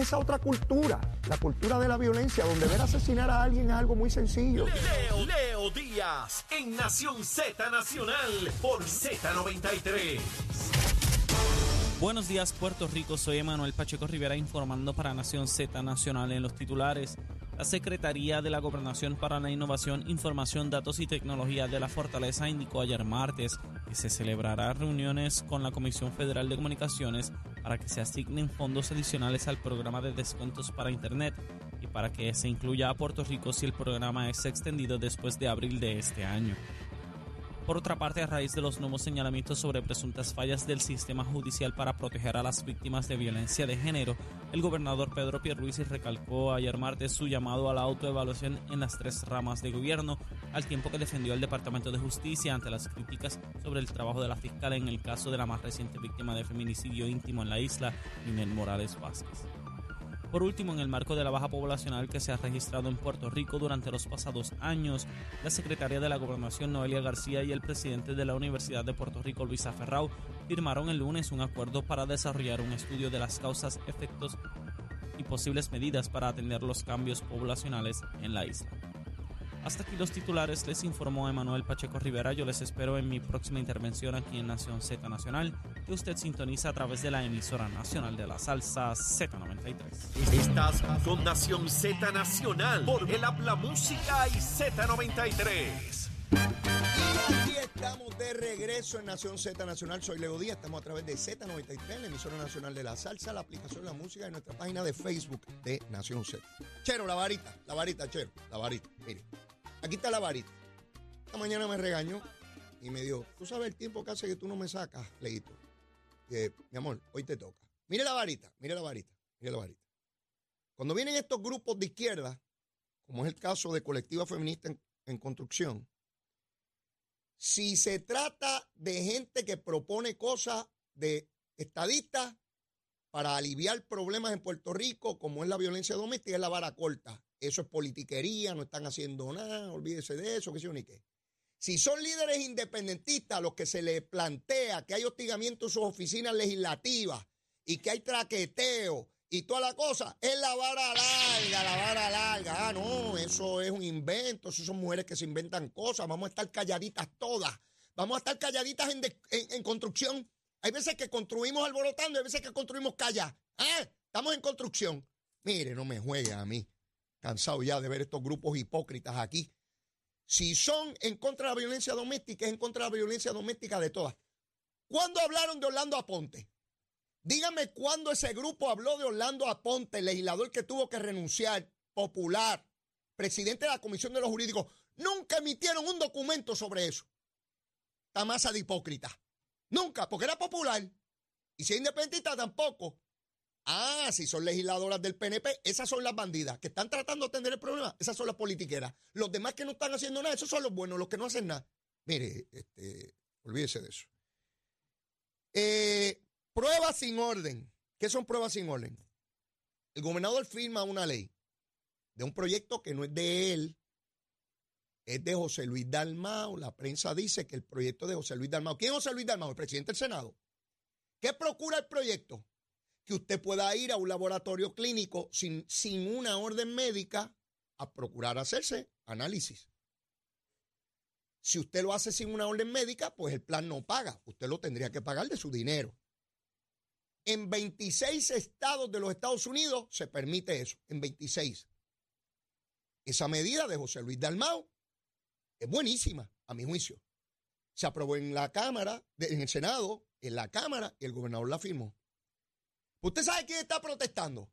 es esa otra cultura, la cultura de la violencia, donde ver asesinar a alguien es algo muy sencillo. Leo, Leo Díaz en Nación Z Nacional por Z93. Buenos días Puerto Rico, soy Emanuel Pacheco Rivera informando para Nación Z Nacional en los titulares. La Secretaría de la Gobernación para la Innovación, Información, Datos y Tecnología de la Fortaleza indicó ayer martes que se celebrará reuniones con la Comisión Federal de Comunicaciones para que se asignen fondos adicionales al programa de descuentos para Internet y para que se incluya a Puerto Rico si el programa es extendido después de abril de este año. Por otra parte, a raíz de los nuevos señalamientos sobre presuntas fallas del sistema judicial para proteger a las víctimas de violencia de género, el gobernador Pedro Pierluisi recalcó ayer martes su llamado a la autoevaluación en las tres ramas de gobierno, al tiempo que defendió al Departamento de Justicia ante las críticas sobre el trabajo de la fiscal en el caso de la más reciente víctima de feminicidio íntimo en la isla, Inel Morales Vázquez. Por último, en el marco de la baja poblacional que se ha registrado en Puerto Rico durante los pasados años, la secretaria de la Gobernación Noelia García y el presidente de la Universidad de Puerto Rico Luisa Ferrao firmaron el lunes un acuerdo para desarrollar un estudio de las causas, efectos y posibles medidas para atender los cambios poblacionales en la isla. Hasta aquí los titulares, les informó Emanuel Pacheco Rivera. Yo les espero en mi próxima intervención aquí en Nación Z Nacional, que usted sintoniza a través de la emisora nacional de la salsa Z93. Estás con Nación Z Nacional por el Habla Música y Z93. Aquí estamos de regreso en Nación Z Nacional. Soy Leo Díaz. Estamos a través de Z93, la emisora nacional de la salsa, la aplicación La Música y nuestra página de Facebook de Nación Z. Chero, la varita, la varita, Chero, la varita. Mire, aquí está la varita. Esta mañana me regañó y me dijo, tú sabes el tiempo que hace que tú no me sacas, Leito. Mi amor, hoy te toca. Mire la varita, mire la varita, mire la varita. Cuando vienen estos grupos de izquierda, como es el caso de Colectiva Feminista en Construcción, si se trata de gente que propone cosas de estadistas para aliviar problemas en Puerto Rico, como es la violencia doméstica, es la vara corta. Eso es politiquería, no están haciendo nada, olvídese de eso, que yo ni qué. Si son líderes independentistas los que se les plantea que hay hostigamiento en sus oficinas legislativas y que hay traqueteo y toda la cosa, es la vara larga, la vara larga. Ah, no, eso es un invento, eso son mujeres que se inventan cosas, vamos a estar calladitas todas, vamos a estar calladitas en, en- construcción. Hay veces que construimos alborotando, hay veces que construimos calladas. Ah, estamos en construcción. Mire, no me juegue a mí. Cansado ya de ver estos grupos hipócritas aquí. Si son en contra de la violencia doméstica, es en contra de la violencia doméstica de todas. ¿Cuándo hablaron de Orlando Aponte? Dígame cuándo ese grupo habló de Orlando Aponte, legislador que tuvo que renunciar, popular, presidente de la Comisión de los Jurídicos. Nunca emitieron un documento sobre eso. Esta masa de hipócritas. Nunca, porque era popular. Y si es independentista, tampoco. Ah, si son legisladoras del PNP, esas son las bandidas que están tratando de atender el problema. Esas son las politiqueras. Los demás que no están haciendo nada, esos son los buenos, los que no hacen nada. Mire, este, olvídese de eso. Eh, pruebas sin orden. ¿Qué son pruebas sin orden? El gobernador firma una ley de un proyecto que no es de él, es de José Luis Dalmao. La prensa dice que el proyecto de José Luis Dalmao. ¿Quién es José Luis Dalmao? El presidente del Senado. ¿Qué procura el proyecto? Que usted pueda ir a un laboratorio clínico sin, sin una orden médica a procurar hacerse análisis. Si usted lo hace sin una orden médica, pues el plan no paga. Usted lo tendría que pagar de su dinero. En 26 estados de los Estados Unidos se permite eso. En 26. Esa medida de José Luis Dalmao es buenísima, a mi juicio. Se aprobó en la Cámara, en el Senado, en la Cámara, y el gobernador la firmó. ¿Usted sabe quién está protestando?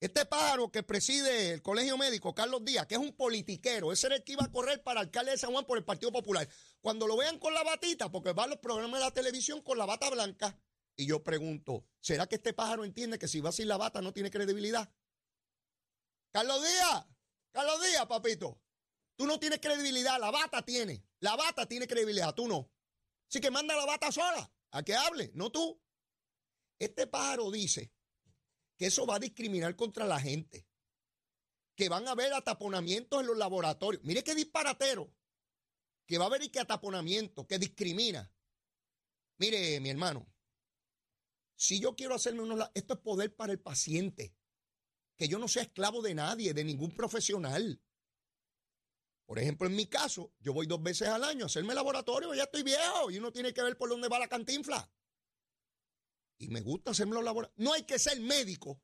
Este pájaro que preside el Colegio Médico, Carlos Díaz, que es un politiquero, ese era el que iba a correr para alcalde de San Juan por el Partido Popular. Cuando lo vean con la batita, porque va a los programas de la televisión con la bata blanca, y yo pregunto, ¿será que este pájaro entiende que si va sin la bata no tiene credibilidad? Carlos Díaz, Carlos Díaz, papito, tú no tienes credibilidad, la bata tiene, la bata tiene credibilidad, tú no. Así que manda la bata sola, a que hable, no tú. Este pájaro dice que eso va a discriminar contra la gente, que van a haber ataponamientos en los laboratorios. Mire qué disparatero, que va a haber y que ataponamiento, que discrimina. Mire, mi hermano, Si yo quiero hacerme unos... Esto es poder para el paciente. Que yo no sea esclavo de nadie, de ningún profesional. Por ejemplo, en mi caso, yo voy dos veces al año a hacerme laboratorio, ya estoy viejo y uno tiene que ver por dónde va la cantinfla. Y me gusta hacerme los. No hay que ser médico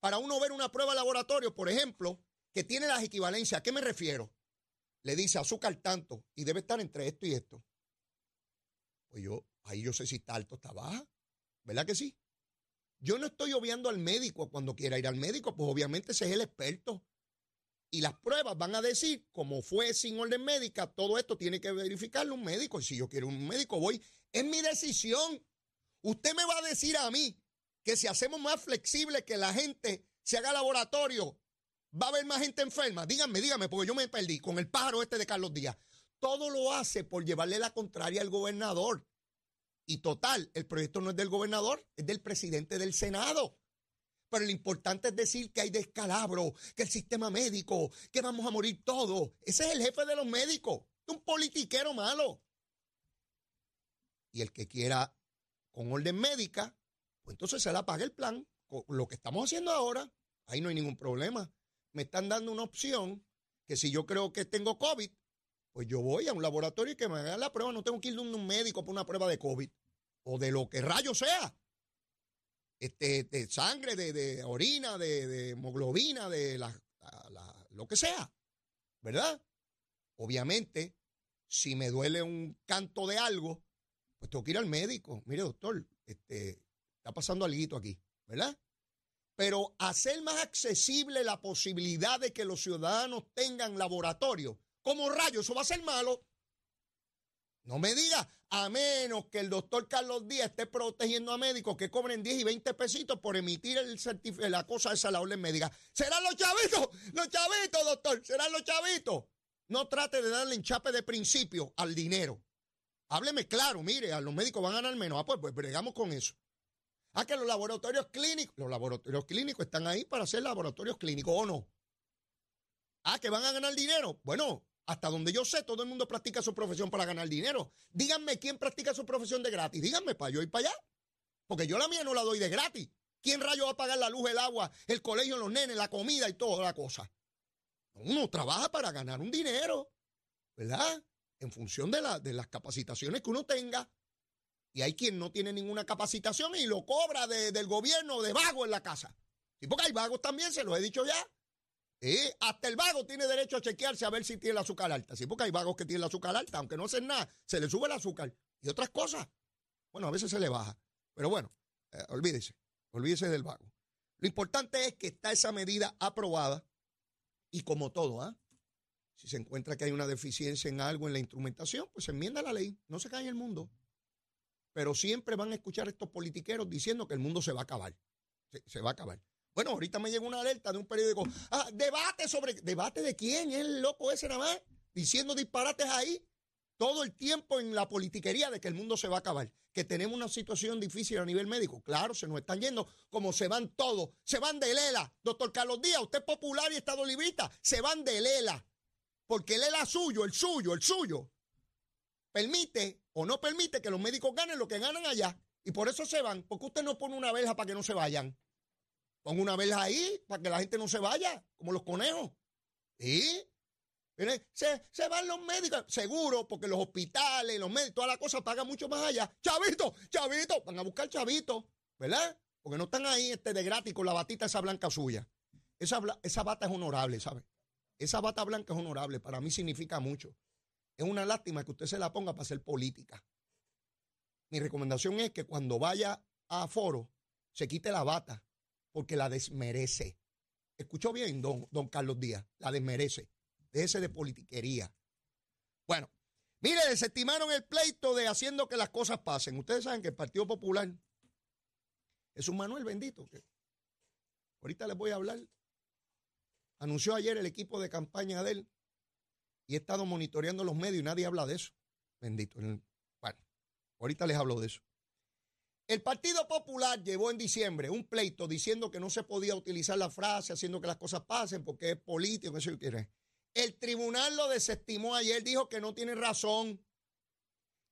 para uno ver una prueba de laboratorio, por ejemplo, que tiene las equivalencias. ¿A qué me refiero? Le dice azúcar tanto y debe estar entre esto y esto. Pues yo, ahí yo sé si está alto está baja. ¿Verdad que sí? Yo no estoy obviando al médico cuando quiera ir al médico, pues obviamente ese es el experto. Y las pruebas van a decir, como fue sin orden médica, todo esto tiene que verificarlo un médico. Y si yo quiero un médico, voy. Es mi decisión. Usted me va a decir a mí que si hacemos más flexible que la gente se haga laboratorio, va a haber más gente enferma. Díganme, díganme, porque yo me perdí con el pájaro este de Carlos Díaz. Todo lo hace por llevarle la contraria al gobernador. Y total, el proyecto no es del gobernador, es del presidente del Senado. Pero lo importante es decir que hay descalabro, que el sistema médico, que vamos a morir todos. Ese es el jefe de los médicos, un politiquero malo. Y el que quiera con orden médica, pues entonces se la paga el plan. Lo que estamos haciendo ahora, ahí no hay ningún problema. Me están dando una opción que si yo creo que tengo COVID, pues yo voy a un laboratorio y que me hagan la prueba. No tengo que ir a un médico por una prueba de COVID o de lo que rayo sea este, de sangre, de, orina, de, hemoglobina, de la, lo que sea, ¿verdad? Obviamente, si me duele un canto de algo, pues tengo que ir al médico. Mire, doctor, este, está pasando algo aquí, ¿verdad? Pero hacer más accesible la posibilidad de que los ciudadanos tengan laboratorio, como rayos, eso va a ser malo. No me diga, a menos que el doctor Carlos Díaz esté protegiendo a médicos que cobren 10 y 20 pesitos por emitir el la cosa esa, la orden médica. ¿Serán los chavitos? Los chavitos, doctor, serán los chavitos. No trate de darle enchape de principio al dinero. Hábleme claro, mire, a los médicos van a ganar menos. Ah, pues, pues bregamos con eso. Ah, que los laboratorios clínicos, los laboratorios clínicos están ahí para hacer laboratorios clínicos, ¿o no? Ah, que van a ganar dinero. Bueno, hasta donde yo sé, todo el mundo practica su profesión para ganar dinero. Díganme quién practica su profesión de gratis. Díganme para yo ir para allá. Porque yo la mía no la doy de gratis. ¿Quién rayo va a pagar la luz, el agua, el colegio, los nenes, la comida y toda la cosa? Uno trabaja para ganar un dinero, ¿verdad? En función de, de las capacitaciones que uno tenga. Y hay quien no tiene ninguna capacitación y lo cobra del gobierno de vago en la casa. Y porque hay vagos también, se lo he dicho ya. Hasta el vago tiene derecho a chequearse a ver si tiene el azúcar alta. Sí, porque hay vagos que tienen el azúcar alta, aunque no hacen nada, se le sube el azúcar y otras cosas. Bueno, a veces se le baja. Pero bueno, eh, olvídese, olvídese del vago. Lo importante es que está esa medida aprobada y como todo, ¿ah? Si se encuentra que hay una deficiencia en algo en la instrumentación, pues se enmienda la ley, no se cae el mundo. Pero siempre van a escuchar estos politiqueros diciendo que el mundo se va a acabar. se va a acabar. Bueno, ahorita me llegó una alerta de un periódico. Ah, debate sobre. ¿Debate de quién? ¿Es el loco ese nada más? Diciendo disparates ahí. Todo el tiempo en la politiquería de que el mundo se va a acabar. Que tenemos una situación difícil a nivel médico. Claro, se nos están yendo como se van todos. Se van de Lela. Doctor Carlos Díaz, usted es popular y estado librista. Se van de Lela. Porque el Lela suyo, el suyo, el suyo. Permite o no permite que los médicos ganen lo que ganan allá. Y por eso se van. Porque usted no pone una verja para que no se vayan. Pon una vela ahí para que la gente no se vaya, como los conejos. ¿Sí? Se, se, van los médicos, seguro, porque los hospitales, los médicos, todas las cosas pagan mucho más allá. Chavito, chavito, van a buscar chavito, ¿verdad? Porque no están ahí este de gratis con la batita esa blanca suya. Esa, esa bata es honorable, ¿sabe? Esa bata blanca es honorable, para mí significa mucho. Es una lástima que usted se la ponga para hacer política. Mi recomendación es que cuando vaya a foro, se quite la bata porque la desmerece. Escuchó bien, don, don Carlos Díaz, la desmerece. Déjese de politiquería. Bueno, mire, desestimaron el pleito de haciendo que las cosas pasen. Ustedes saben que el Partido Popular es un Manuel bendito. ahorita les voy a hablar. Anunció ayer el equipo de campaña de él y he estado monitoreando los medios y nadie habla de eso. Bendito. Bueno, ahorita les hablo de eso. El Partido Popular llevó en diciembre un pleito diciendo que no se podía utilizar la frase haciendo que las cosas pasen porque es político, eso quiere. El tribunal lo desestimó ayer, dijo que no tiene razón,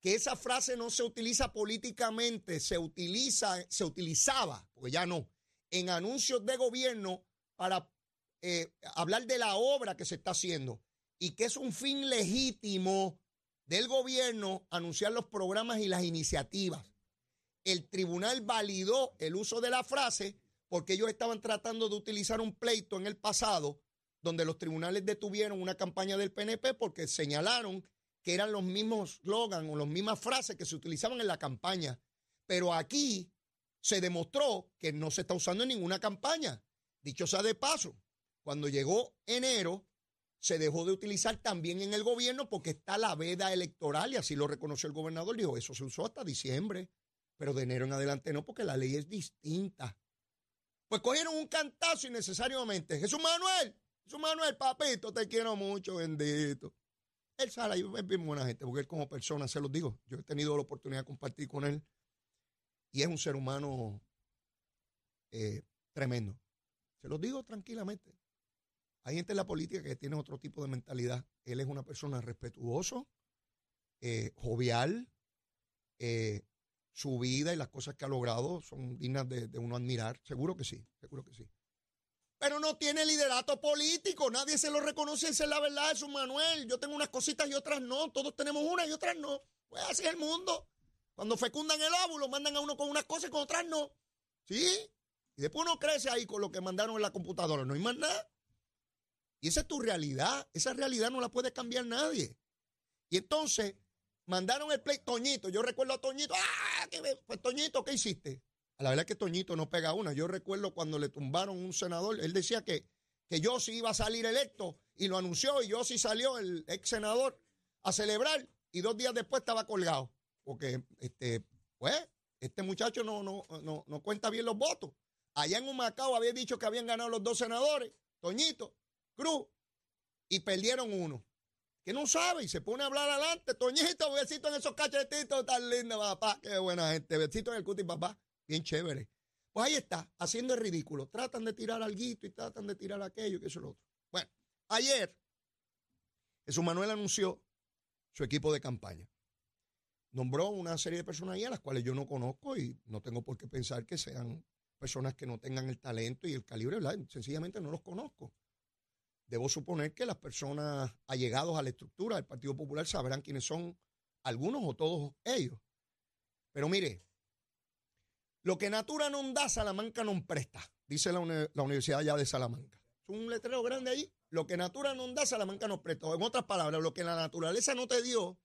que esa frase no se utiliza políticamente, se utiliza, se utilizaba, porque ya no, en anuncios de gobierno para eh, hablar de la obra que se está haciendo y que es un fin legítimo del gobierno anunciar los programas y las iniciativas. El tribunal validó el uso de la frase porque ellos estaban tratando de utilizar un pleito en el pasado donde los tribunales detuvieron una campaña del PNP porque señalaron que eran los mismos slogans o las mismas frases que se utilizaban en la campaña. Pero aquí se demostró que no se está usando en ninguna campaña. Dicho sea de paso, cuando llegó enero, se dejó de utilizar también en el gobierno porque está la veda electoral y así lo reconoció el gobernador. Dijo, eso se usó hasta diciembre, pero de enero en adelante no, porque la ley es distinta. Pues cogieron un cantazo innecesariamente. Jesús Manuel, Jesús Manuel, papito, te quiero mucho, bendito. Él sale, es bien buena gente, porque él como persona, se los digo, yo he tenido la oportunidad de compartir con él y es un ser humano eh, tremendo. Se los digo tranquilamente. Hay gente en la política que tiene otro tipo de mentalidad. Él es una persona respetuoso, eh, jovial. Eh, su vida y las cosas que ha logrado son dignas de, uno admirar. Seguro que sí, seguro que sí. Pero no tiene liderato político. Nadie se lo reconoce. Esa es la verdad, es un Manuel. Yo tengo unas cositas y otras no. Todos tenemos unas y otras no. Pues así es el mundo. Cuando fecundan el óvulo, mandan a uno con unas cosas y con otras no. ¿Sí? Y después uno crece ahí con lo que mandaron en la computadora. No hay más nada. Y esa es tu realidad. Esa realidad no la puede cambiar nadie. Y entonces mandaron el play Toñito. Yo recuerdo a Toñito. ¡Ah! Pues Toñito, ¿qué hiciste? A la verdad es que Toñito no pega una. Yo recuerdo cuando le tumbaron un senador. Él decía que, que yo sí iba a salir electo y lo anunció. Y yo sí salió el ex senador a celebrar. Y dos días después estaba colgado. Porque, este, pues, este muchacho no, no, no, no cuenta bien los votos. Allá en Humacao había dicho que habían ganado los dos senadores. Toñito. Cruz, y perdieron uno. Que no sabe y se pone a hablar adelante. Toñito, besito en esos cachetitos tan lindos, papá. Qué buena gente. Besito en el cuti, papá. Bien chévere. Pues ahí está, haciendo el ridículo. Tratan de tirar algo y tratan de tirar aquello que eso es lo otro. Bueno, ayer Jesús Manuel anunció su equipo de campaña. Nombró una serie de personas ahí a las cuales yo no conozco y no tengo por qué pensar que sean personas que no tengan el talento y el calibre, Sencillamente no los conozco. Debo suponer que las personas allegados a la estructura del Partido Popular sabrán quiénes son algunos o todos ellos. Pero mire, lo que Natura no da, Salamanca no presta, dice la, Universidad allá de Salamanca. Es un letrero grande ahí. Lo que Natura no da, Salamanca no presta. En otras palabras, lo que la naturaleza no te dio,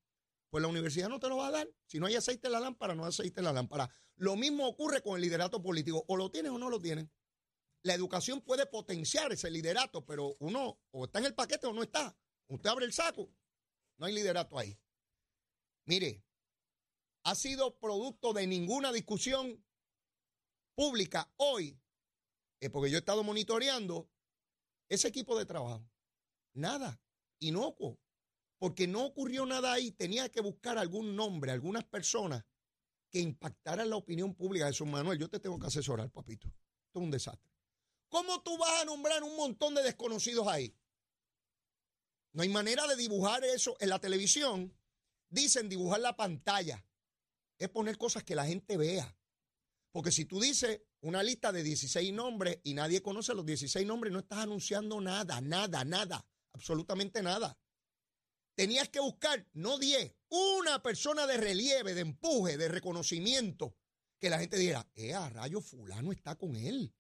pues la universidad no te lo va a dar. Si no hay aceite en la lámpara, no hay aceite en la lámpara. Lo mismo ocurre con el liderato político. O lo tienes o no lo tienes. La educación puede potenciar ese liderato, pero uno o está en el paquete o no está. Usted abre el saco, no hay liderato ahí. Mire, ha sido producto de ninguna discusión pública hoy, eh, porque yo he estado monitoreando ese equipo de trabajo. Nada, inocuo, porque no ocurrió nada ahí. Tenía que buscar algún nombre, algunas personas que impactaran la opinión pública de su Manuel. Yo te tengo que asesorar, papito. Esto es un desastre. ¿Cómo tú vas a nombrar un montón de desconocidos ahí? No hay manera de dibujar eso en la televisión. Dicen dibujar la pantalla. Es poner cosas que la gente vea. Porque si tú dices una lista de 16 nombres y nadie conoce los 16 nombres, no estás anunciando nada, nada, nada, absolutamente nada. Tenías que buscar, no 10, una persona de relieve, de empuje, de reconocimiento, que la gente diga, eh, a rayo fulano está con él.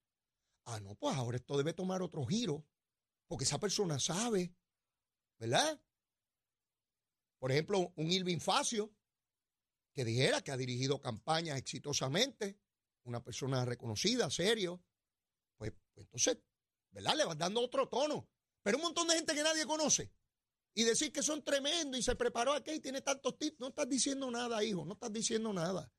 Ah, no, pues ahora esto debe tomar otro giro, porque esa persona sabe, ¿verdad? Por ejemplo, un Irving Facio, que dijera que ha dirigido campañas exitosamente, una persona reconocida, serio, pues, pues, entonces, ¿verdad? Le vas dando otro tono. Pero un montón de gente que nadie conoce. Y decir que son tremendos y se preparó aquí y tiene tantos tips. No estás diciendo nada, hijo, no estás diciendo nada.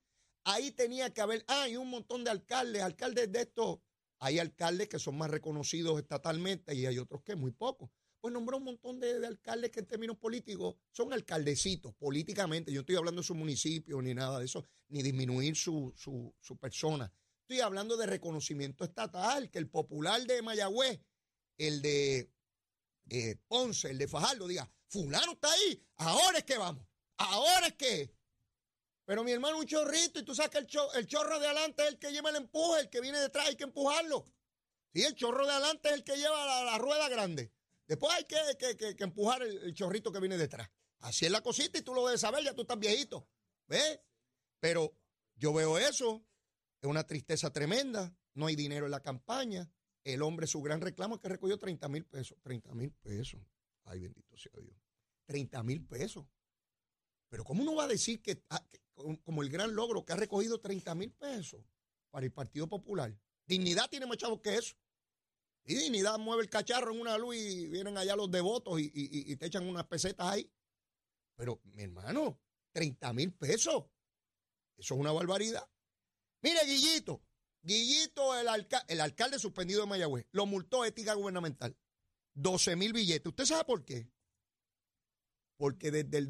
Ahí tenía que haber, ah, hay un montón de alcaldes, alcaldes de estos hay alcaldes que son más reconocidos estatalmente y hay otros que muy pocos. Pues nombró un montón de, alcaldes que en términos políticos son alcaldecitos políticamente. Yo estoy hablando de su municipio ni nada de eso, ni disminuir su, persona. Estoy hablando de reconocimiento estatal, que el popular de Mayagüez, el de eh, Ponce, el de Fajardo, diga, fulano está ahí, ahora es que vamos, ahora es que... Pero mi hermano, un chorrito, y tú sabes que el, el chorro de adelante es el que lleva el empuje, el que viene detrás hay que empujarlo. Sí, el chorro de adelante es el que lleva la, rueda grande. Después hay que empujar el, el chorrito que viene detrás. Así es la cosita y tú lo debes saber, ya tú estás viejito. ¿Ves? Pero yo veo eso, es una tristeza tremenda, no hay dinero en la campaña. El hombre, su gran reclamo es que recogió 30 mil pesos. 30 mil pesos. Ay, bendito sea Dios. 30 mil pesos. Pero ¿cómo uno va a decir que, ah, como- el gran logro que ha recogido 30 mil pesos para el Partido Popular? Dignidad tiene más chavos que eso. Y Dignidad mueve el cacharro en una luz y vienen allá los devotos y, te echan unas pesetas ahí. Pero, mi hermano, 30 mil pesos. Eso es una barbaridad. Mire, Guillito. Guillito, el, alca- el alcalde suspendido de Mayagüez, lo multó ética gubernamental. 12 mil billetes. ¿Usted sabe por qué? Porque desde el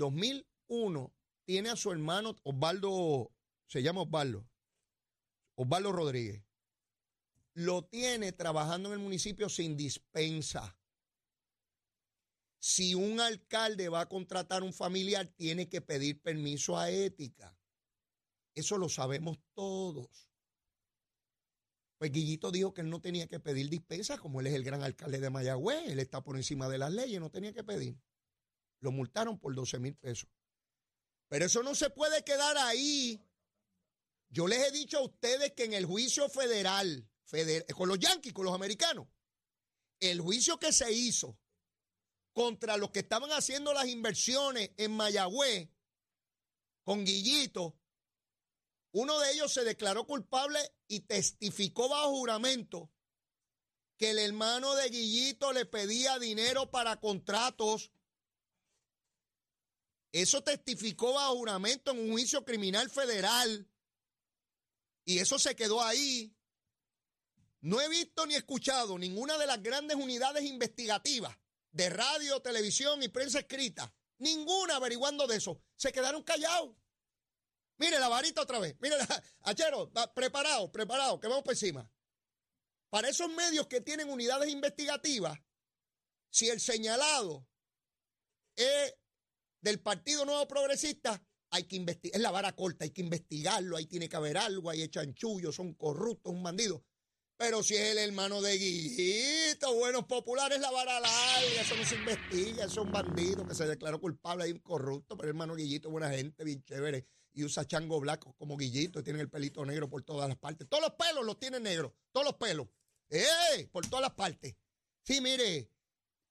2001 tiene a su hermano Osvaldo, se llama Osvaldo, Osvaldo Rodríguez. Lo tiene trabajando en el municipio sin dispensa. Si un alcalde va a contratar un familiar, tiene que pedir permiso a ética. Eso lo sabemos todos. Pues Guillito dijo que él no tenía que pedir dispensa, como él es el gran alcalde de Mayagüez, él está por encima de las leyes, no tenía que pedir. Lo multaron por 12 mil pesos. Pero eso no se puede quedar ahí. Yo les he dicho a ustedes que en el juicio federal, feder- con los yanquis, con los americanos, el juicio que se hizo contra los que estaban haciendo las inversiones en Mayagüez, con Guillito, uno de ellos se declaró culpable y testificó bajo juramento que el hermano de Guillito le pedía dinero para contratos. Eso testificó bajo juramento en un juicio criminal federal. Y eso se quedó ahí. No he visto ni escuchado ninguna de las grandes unidades investigativas de radio, televisión y prensa escrita. Ninguna averiguando de eso. Se quedaron callados. Mire la varita otra vez. Mire, Achero, preparado, preparado, que vamos por encima. Para esos medios que tienen unidades investigativas, si el señalado es del Partido Nuevo Progresista, hay que investigar, es la vara corta, hay que investigarlo, ahí tiene que haber algo, ahí echan chullo, son corruptos, un bandido. Pero si es el hermano de Guillito, buenos populares, la vara larga, eso no se investiga, eso es un bandido que se declaró culpable, hay un corrupto, pero el hermano Guillito, buena gente, bien chévere, y usa chango blanco como Guillito, y tiene el pelito negro por todas las partes. Todos los pelos los tiene negros, todos los pelos. ¡Eh! Por todas las partes. Sí, mire,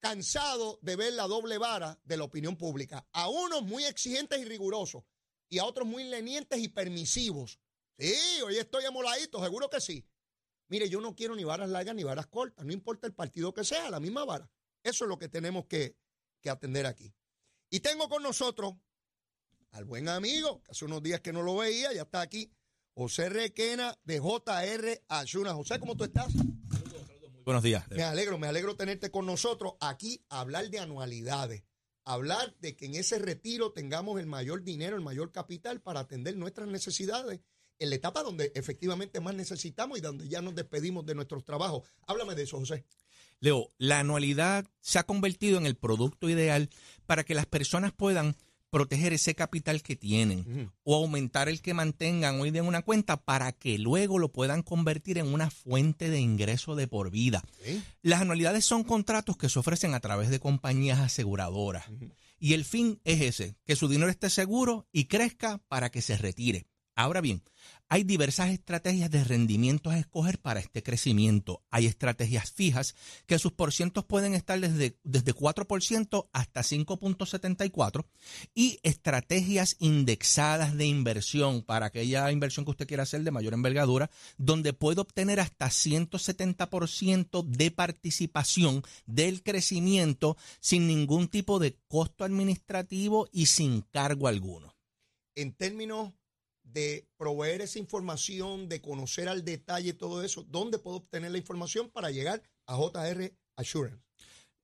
cansado de ver la doble vara de la opinión pública. A unos muy exigentes y rigurosos, y a otros muy lenientes y permisivos. Sí, hoy estoy amoladito, seguro que sí. Mire, yo no quiero ni varas largas ni varas cortas, no importa el partido que sea, la misma vara. Eso es lo que tenemos que, que atender aquí. Y tengo con nosotros al buen amigo, que hace unos días que no lo veía, ya está aquí, José Requena de JR Ayuna. José, ¿cómo tú estás? Buenos días. Me alegro, me alegro tenerte con nosotros aquí a hablar de anualidades, hablar de que en ese retiro tengamos el mayor dinero, el mayor capital para atender nuestras necesidades en la etapa donde efectivamente más necesitamos y donde ya nos despedimos de nuestros trabajos. Háblame de eso, José. Leo, la anualidad se ha convertido en el producto ideal para que las personas puedan proteger ese capital que tienen o aumentar el que mantengan hoy en una cuenta para que luego lo puedan convertir en una fuente de ingreso de por vida. Las anualidades son contratos que se ofrecen a través de compañías aseguradoras y el fin es ese, que su dinero esté seguro y crezca para que se retire. Ahora bien, hay diversas estrategias de rendimientos a escoger para este crecimiento. Hay estrategias fijas que sus porcientos pueden estar desde, desde 4% hasta 5.74 y estrategias indexadas de inversión para aquella inversión que usted quiera hacer de mayor envergadura, donde puede obtener hasta 170% de participación del crecimiento sin ningún tipo de costo administrativo y sin cargo alguno. En términos de proveer esa información, de conocer al detalle todo eso, ¿dónde puedo obtener la información para llegar a JR Assurance?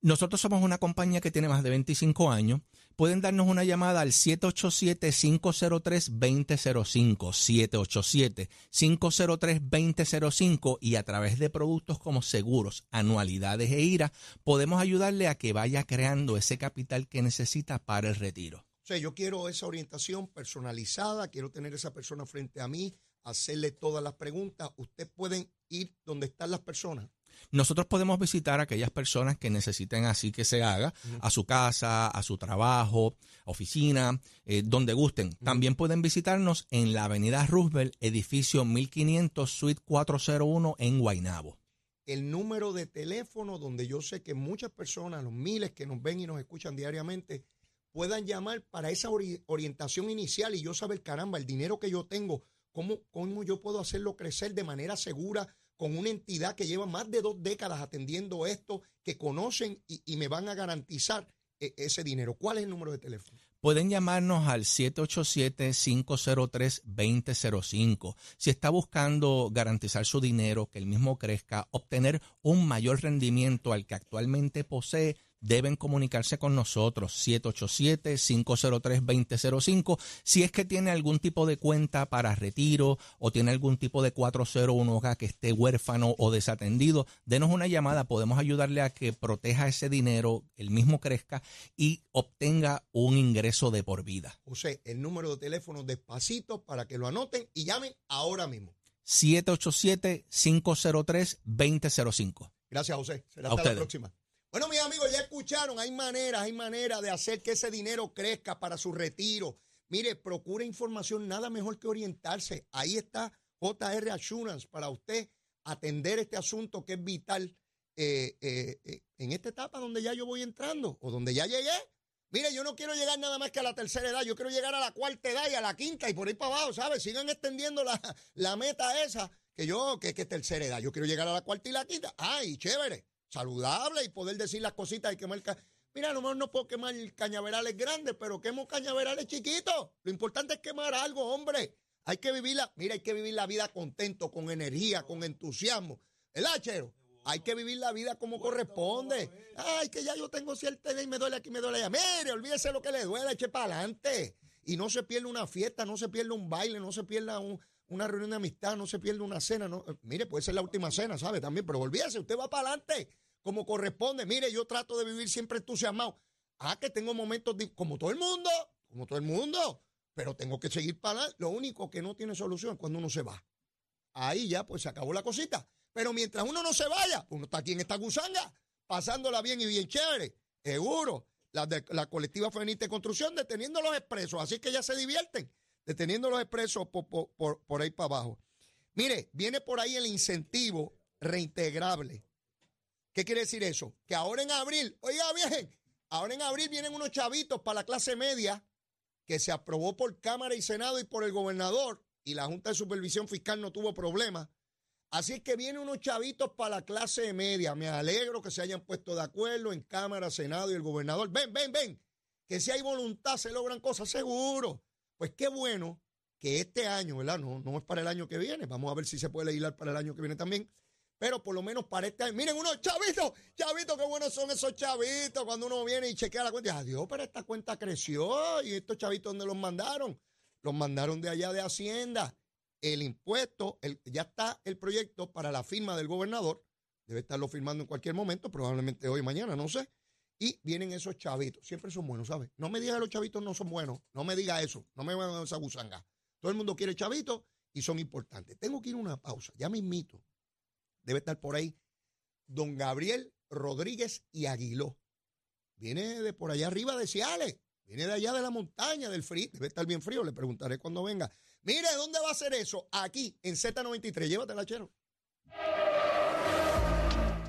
Nosotros somos una compañía que tiene más de 25 años. Pueden darnos una llamada al 787-503-2005, 787-503-2005 y a través de productos como seguros, anualidades e IRA, podemos ayudarle a que vaya creando ese capital que necesita para el retiro. O sea, yo quiero esa orientación personalizada, quiero tener esa persona frente a mí, hacerle todas las preguntas. Ustedes pueden ir donde están las personas. Nosotros podemos visitar a aquellas personas que necesiten así que se haga, a su casa, a su trabajo, oficina, eh, donde gusten. También pueden visitarnos en la avenida Roosevelt, edificio 1500, suite 401 en Guaynabo. El número de teléfono donde yo sé que muchas personas, los miles que nos ven y nos escuchan diariamente, puedan llamar para esa orientación inicial y yo saber, caramba, el dinero que yo tengo, ¿cómo, cómo yo puedo hacerlo crecer de manera segura con una entidad que lleva más de dos décadas atendiendo esto, que conocen y, me van a garantizar eh, ese dinero. ¿Cuál es el número de teléfono? Pueden llamarnos al 787-503-2005. Si está buscando garantizar su dinero, que el mismo crezca, obtener un mayor rendimiento al que actualmente posee, deben comunicarse con nosotros 787-503-2005 si es que tiene algún tipo de cuenta para retiro o tiene algún tipo de 401k que esté huérfano o desatendido, denos una llamada, podemos ayudarle a que proteja ese dinero, el mismo crezca y obtenga un ingreso de por vida. José, el número de teléfono despacito para que lo anoten y llamen ahora mismo. 787-503-2005. Gracias, José. Será hasta la próxima. Bueno, mis amigos, ya escucharon, hay maneras, hay maneras de hacer que ese dinero crezca para su retiro. Mire, procure información, nada mejor que orientarse. Ahí está JR Assurance para usted atender este asunto que es vital eh, eh, eh, en esta etapa donde ya yo voy entrando o donde ya llegué. Mire, yo no quiero llegar nada más que a la tercera edad, yo quiero llegar a la cuarta edad y a la quinta y por ahí para abajo, ¿sabes? Sigan extendiendo la, la meta esa que yo, que, que es tercera edad. Yo quiero llegar a la cuarta y la quinta. ¡Ay, chévere! Saludable y poder decir las cositas y quemar. Mira, a lo mejor no puedo quemar cañaverales grandes, pero quemo cañaverales chiquitos. Lo importante es quemar algo, hombre. Hay que vivir la, mira, hay que vivir la vida contento, con energía, con entusiasmo. ¿El hachero? Hay que vivir la vida como corresponde. Ay, que ya yo tengo cierta y me duele aquí, me duele allá. Mire, olvídese lo que le duele, eche para adelante. Y no se pierde una fiesta, no se pierde un baile, no se pierda una reunión de amistad, no se pierde una cena. No, mire, puede ser la última cena, ¿sabe? También, pero olvídese, usted va para adelante como corresponde. Mire, yo trato de vivir siempre entusiasmado. Ah, que tengo momentos como todo el mundo, como todo el mundo, pero tengo que seguir para adelante. Lo único que no tiene solución es cuando uno se va. Ahí ya pues se acabó la cosita. Pero mientras uno no se vaya, uno está aquí en esta gusanga, pasándola bien y bien chévere, seguro. La, de, la colectiva feminista de construcción deteniendo los expresos, así que ya se divierten, deteniendo los expresos por, por, por ahí para abajo. Mire, viene por ahí el incentivo reintegrable ¿Qué quiere decir eso? Que ahora en abril, oiga bien, ahora en abril vienen unos chavitos para la clase media que se aprobó por Cámara y Senado y por el gobernador y la Junta de Supervisión Fiscal no tuvo problema. Así es que vienen unos chavitos para la clase media. Me alegro que se hayan puesto de acuerdo en Cámara, Senado y el gobernador. Ven, ven, ven. Que si hay voluntad se logran cosas, seguro. Pues qué bueno que este año, ¿verdad? No, no es para el año que viene. Vamos a ver si se puede legislar para el año que viene también pero por lo menos para este año. Miren, unos chavitos, chavitos, qué buenos son esos chavitos cuando uno viene y chequea la cuenta. Adiós, pero esta cuenta creció. ¿Y estos chavitos dónde los mandaron? Los mandaron de allá de Hacienda. El impuesto, ya está el proyecto para la firma del gobernador. Debe estarlo firmando en cualquier momento, probablemente hoy mañana, no sé. Y vienen esos chavitos. Siempre son buenos, ¿sabes? No me diga que los chavitos no son buenos. No me diga eso. No me van a esa gusanga. Todo el mundo quiere chavitos y son importantes. Tengo que ir a una pausa. Ya me invito debe estar por ahí, don Gabriel Rodríguez y Aguiló. Viene de por allá arriba de Ciales, viene de allá de la montaña, del frío, debe estar bien frío, le preguntaré cuando venga. Mire, ¿dónde va a ser eso? Aquí, en Z93, llévatela, chero.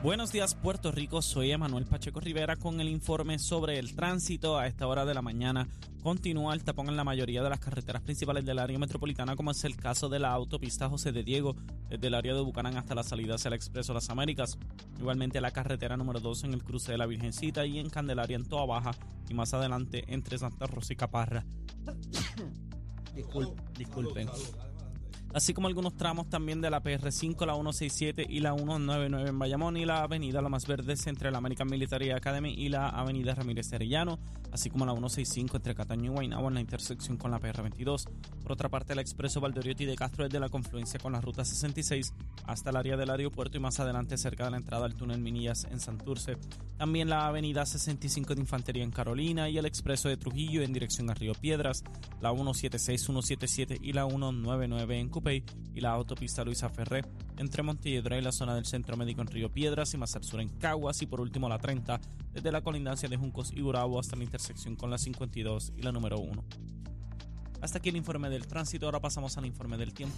Buenos días Puerto Rico, soy Emanuel Pacheco Rivera con el informe sobre el tránsito. A esta hora de la mañana continúa el tapón en la mayoría de las carreteras principales del área metropolitana, como es el caso de la autopista José de Diego, desde el área de Bucanán hasta la salida hacia el Expreso Las Américas. Igualmente la carretera número 2 en el cruce de la Virgencita y en Candelaria en Toa Baja y más adelante entre Santa Rosa y Caparra. disculpen. Así como algunos tramos también de la PR5, la 167 y la 199 en Bayamón y la avenida La Más Verdes entre la American Military Academy y la avenida Ramírez de Arellano, así como la 165 entre Cataño y Guaynabo en la intersección con la PR22. Por otra parte, el expreso Valdoriotti de Castro desde la confluencia con la ruta 66 hasta el área del aeropuerto y más adelante cerca de la entrada al túnel Minillas en Santurce. También la avenida 65 de Infantería en Carolina y el expreso de Trujillo en dirección a Río Piedras, la 176, 177 y la 199 en Y la autopista Luisa Ferré entre Montelledra y la zona del Centro Médico en Río Piedras y más al sur en Caguas y por último la 30 desde la colindancia de Juncos y Burabo hasta la intersección con la 52 y la número 1. Hasta aquí el informe del tránsito, ahora pasamos al informe del tiempo.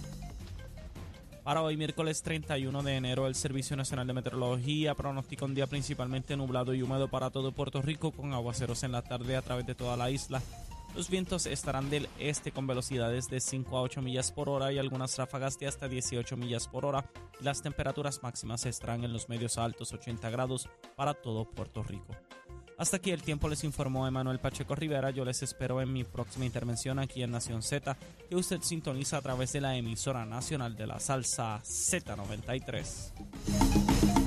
Para hoy, miércoles 31 de enero, el Servicio Nacional de Meteorología pronostica un día principalmente nublado y húmedo para todo Puerto Rico, con aguaceros en la tarde a través de toda la isla. Los vientos estarán del este con velocidades de 5 a 8 millas por hora y algunas ráfagas de hasta 18 millas por hora. las temperaturas máximas estarán en los medios altos 80 grados para todo Puerto Rico. Hasta aquí el tiempo les informó Emanuel Pacheco Rivera. Yo les espero en mi próxima intervención aquí en Nación Z, que usted sintoniza a través de la emisora nacional de la salsa Z93.